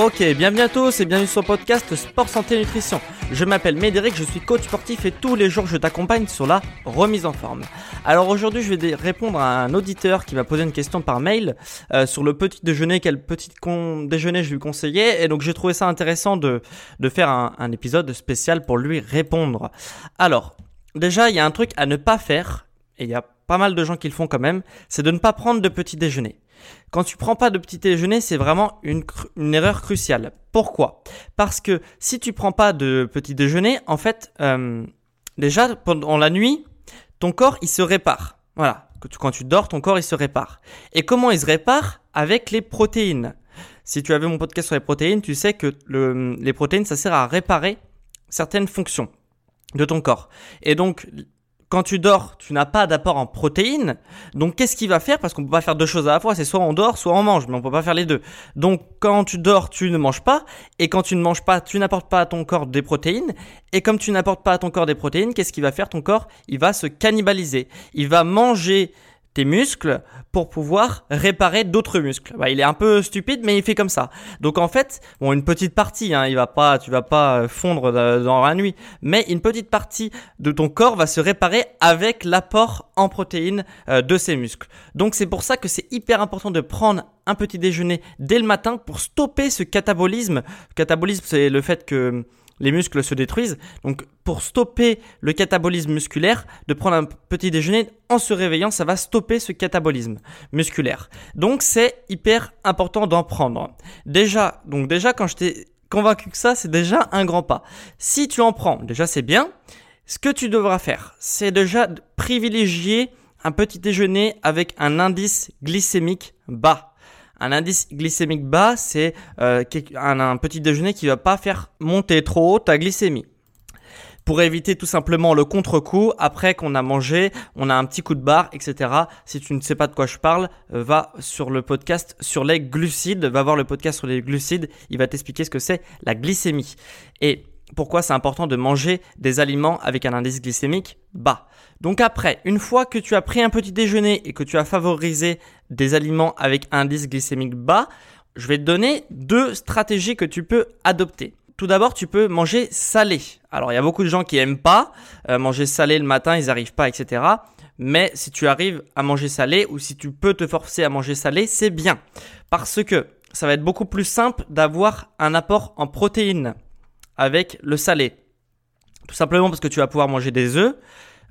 Ok, bienvenue à tous et bienvenue sur le podcast Sport Santé Nutrition. Je m'appelle Médéric, je suis coach sportif et tous les jours je t'accompagne sur la remise en forme. Alors aujourd'hui je vais répondre à un auditeur qui m'a posé une question par mail euh, sur le petit déjeuner, quel petit déjeuner je lui conseillais et donc j'ai trouvé ça intéressant de, de faire un, un épisode spécial pour lui répondre. Alors, déjà il y a un truc à ne pas faire et il y a pas mal de gens qui le font quand même, c'est de ne pas prendre de petit déjeuner. Quand tu prends pas de petit déjeuner, c'est vraiment une, erreur cruciale. Pourquoi? Parce que si tu prends pas de petit déjeuner, en fait, euh, déjà pendant la nuit, ton corps il se répare. Voilà, quand tu dors, ton corps il se répare. Et comment il se répare? Avec les protéines. Si tu avais mon podcast sur les protéines, tu sais que le, les protéines ça sert à réparer certaines fonctions de ton corps. Et donc quand tu dors, tu n'as pas d'apport en protéines. Donc, qu'est-ce qu'il va faire? Parce qu'on peut pas faire deux choses à la fois. C'est soit on dort, soit on mange, mais on peut pas faire les deux. Donc, quand tu dors, tu ne manges pas. Et quand tu ne manges pas, tu n'apportes pas à ton corps des protéines. Et comme tu n'apportes pas à ton corps des protéines, qu'est-ce qu'il va faire? Ton corps, il va se cannibaliser. Il va manger muscles pour pouvoir réparer d'autres muscles. Bah, il est un peu stupide, mais il fait comme ça. Donc en fait, bon, une petite partie, hein, il va pas, tu vas pas fondre dans la nuit, mais une petite partie de ton corps va se réparer avec l'apport en protéines euh, de ces muscles. Donc c'est pour ça que c'est hyper important de prendre un petit déjeuner dès le matin pour stopper ce catabolisme. Catabolisme, c'est le fait que les muscles se détruisent. Donc pour stopper le catabolisme musculaire, de prendre un petit déjeuner en se réveillant, ça va stopper ce catabolisme musculaire. Donc c'est hyper important d'en prendre. Déjà, donc déjà quand je t'ai convaincu que ça, c'est déjà un grand pas. Si tu en prends, déjà c'est bien. Ce que tu devras faire, c'est déjà privilégier un petit déjeuner avec un indice glycémique bas. Un indice glycémique bas, c'est euh, un, petit déjeuner qui va pas faire monter trop haut ta glycémie. Pour éviter tout simplement le contre-coup, après qu'on a mangé, on a un petit coup de barre, etc. Si tu ne sais pas de quoi je parle, euh, va sur le podcast sur les glucides, va voir le podcast sur les glucides, il va t'expliquer ce que c'est la glycémie. Et pourquoi c'est important de manger des aliments avec un indice glycémique bas. Donc après, une fois que tu as pris un petit déjeuner et que tu as favorisé des aliments avec un indice glycémique bas, je vais te donner deux stratégies que tu peux adopter. Tout d'abord, tu peux manger salé. Alors, il y a beaucoup de gens qui aiment pas euh, manger salé le matin, ils n'arrivent pas, etc. Mais si tu arrives à manger salé ou si tu peux te forcer à manger salé, c'est bien. Parce que ça va être beaucoup plus simple d'avoir un apport en protéines avec le salé. Tout simplement parce que tu vas pouvoir manger des œufs.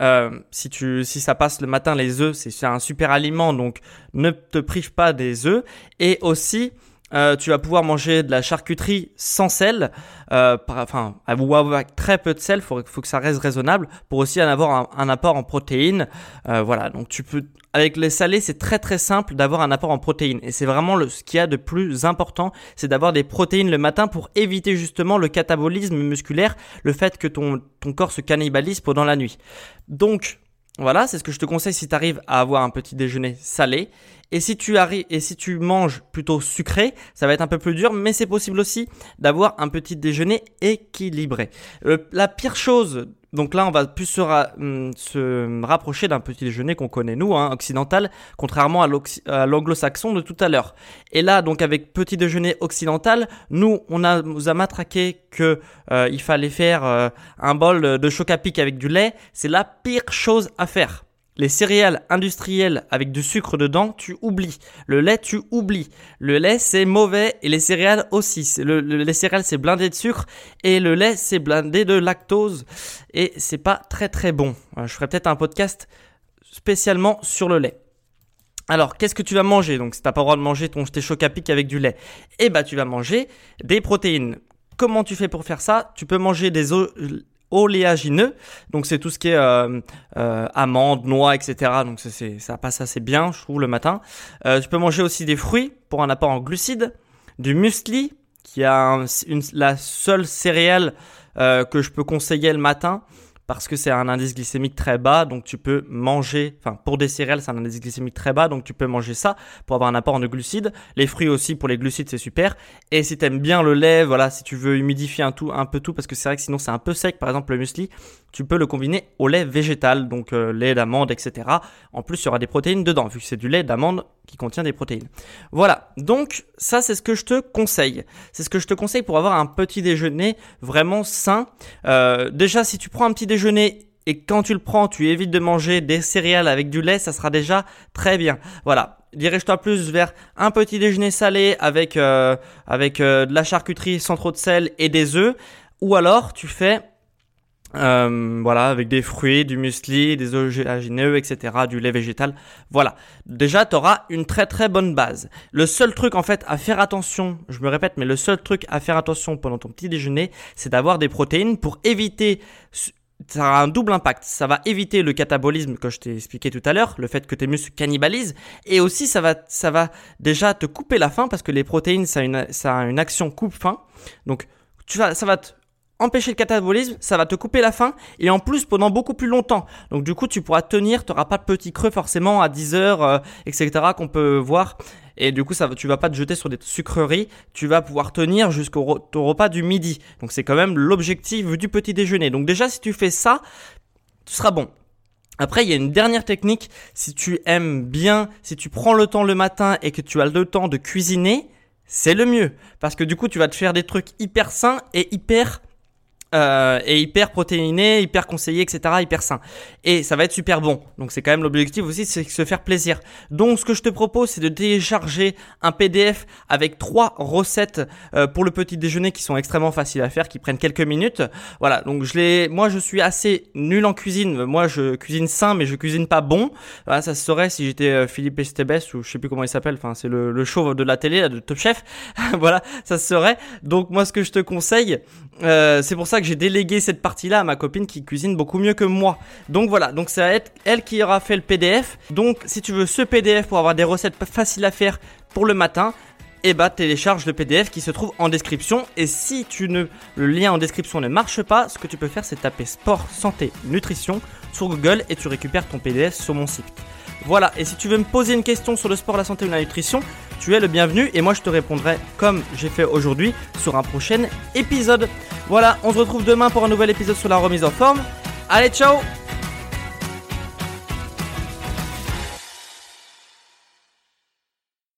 Euh, si tu si ça passe le matin les œufs c'est un super aliment donc ne te prive pas des œufs et aussi euh, tu vas pouvoir manger de la charcuterie sans sel, euh, par, enfin, ou avec très peu de sel, il faut, que ça reste raisonnable pour aussi en avoir un, un apport en protéines. Euh, voilà, donc tu peux, avec les salés, c'est très très simple d'avoir un apport en protéines. Et c'est vraiment le, ce qu'il y a de plus important, c'est d'avoir des protéines le matin pour éviter justement le catabolisme musculaire, le fait que ton, ton corps se cannibalise pendant la nuit. Donc, voilà, c'est ce que je te conseille si tu arrives à avoir un petit déjeuner salé. Et si tu arrives et si tu manges plutôt sucré, ça va être un peu plus dur, mais c'est possible aussi d'avoir un petit déjeuner équilibré. la pire chose Donc là, on va plus se, hum, se rapprocher d'un petit déjeuner qu'on connaît nous, hein, occidental, contrairement à l'anglo-saxon de tout à l'heure. Et là, donc avec petit déjeuner occidental, nous, on a, nous a matraqué que euh, il fallait faire euh, un bol de choc à pic avec du lait. C'est la pire chose à faire. Les céréales industrielles avec du sucre dedans, tu oublies. Le lait, tu oublies. Le lait, c'est mauvais et les céréales aussi. Le, les céréales, c'est blindé de sucre et le lait, c'est blindé de lactose et c'est pas très très bon. Euh, je ferai peut-être un podcast spécialement sur le lait. Alors, qu'est-ce que tu vas manger? Donc, si t'as pas le droit de manger ton tes choc à avec du lait, eh ben, tu vas manger des protéines. Comment tu fais pour faire ça? Tu peux manger des oléagineux. Donc c'est tout ce qui est euh, euh, amandes, noix, etc. Donc ça passe assez bien, je trouve, le matin. Euh, tu peux manger aussi des fruits pour un apport en glucides, du muesli, qui a une, la seule céréale que je peux conseiller le matin parce que c'est un indice glycémique très bas, donc tu peux manger, enfin pour des céréales c'est un indice glycémique très bas, donc tu peux manger ça pour avoir un apport en glucides. Les fruits aussi pour les glucides c'est super. Et si t'aimes bien le lait, voilà, si tu veux humidifier un, tout, un peu tout, parce que c'est vrai que sinon c'est un peu sec, par exemple le muesli, tu peux le combiner au lait végétal, donc euh, lait d'amande, etc. En plus il y aura des protéines dedans, vu que c'est du lait d'amande qui contient des protéines. Voilà, donc ça c'est ce que je te conseille. C'est ce que je te conseille pour avoir un petit déjeuner vraiment sain. Euh, déjà si tu prends un petit déjeuner et quand tu le prends, tu évites de manger des céréales avec du lait, ça sera déjà très bien. Voilà. Dirige-toi plus vers un petit déjeuner salé avec, euh, avec euh, de la charcuterie sans trop de sel et des œufs. Ou alors tu fais euh, voilà, avec des fruits, du muesli, des oléagineux, etc., du lait végétal. Voilà. Déjà, tu auras une très très bonne base. Le seul truc en fait à faire attention, je me répète, mais le seul truc à faire attention pendant ton petit déjeuner, c'est d'avoir des protéines pour éviter ça a un double impact. Ça va éviter le catabolisme que je t'ai expliqué tout à l'heure, le fait que tes muscles cannibalisent, et aussi ça va, ça va déjà te couper la faim parce que les protéines, ça a une, ça a une action coupe-faim. Donc, tu vas, ça va te empêcher le catabolisme, ça va te couper la faim et en plus pendant beaucoup plus longtemps. Donc du coup tu pourras tenir, tu n'auras pas de petit creux forcément à 10 heures, euh, etc. qu'on peut voir. Et du coup ça, tu vas pas te jeter sur des sucreries, tu vas pouvoir tenir jusqu'au repas du midi. Donc c'est quand même l'objectif du petit déjeuner. Donc déjà si tu fais ça, tu seras bon. Après, il y a une dernière technique. Si tu aimes bien, si tu prends le temps le matin et que tu as le temps de cuisiner, c'est le mieux. Parce que du coup, tu vas te faire des trucs hyper sains et hyper euh, et hyper protéiné, hyper conseillé, etc., hyper sain. Et ça va être super bon. Donc c'est quand même l'objectif aussi, c'est se faire plaisir. Donc ce que je te propose, c'est de télécharger un PDF avec trois recettes euh, pour le petit déjeuner qui sont extrêmement faciles à faire, qui prennent quelques minutes. Voilà. Donc je l'ai, moi je suis assez nul en cuisine. Moi je cuisine sain, mais je cuisine pas bon. Voilà, ça se saurait si j'étais euh, Philippe Estebes ou je sais plus comment il s'appelle. Enfin c'est le, show de la télé, de Top Chef. voilà, ça se saurait. Donc moi ce que je te conseille, c'est pour ça que j'ai délégué cette partie-là à ma copine qui cuisine beaucoup mieux que moi. Donc voilà, donc ça va être elle qui aura fait le PDF. Donc si tu veux ce PDF pour avoir des recettes faciles à faire pour le matin, eh bah télécharge le PDF qui se trouve en description. Et si tu ne, le lien en description ne marche pas, ce que tu peux faire c'est taper sport, santé, nutrition sur Google et tu récupères ton PDF sur mon site. Voilà, et si tu veux me poser une question sur le sport, la santé ou la nutrition, tu es le bienvenu et moi je te répondrai comme j'ai fait aujourd'hui sur un prochain épisode. Voilà, on se retrouve demain pour un nouvel épisode sur la remise en forme. Allez, ciao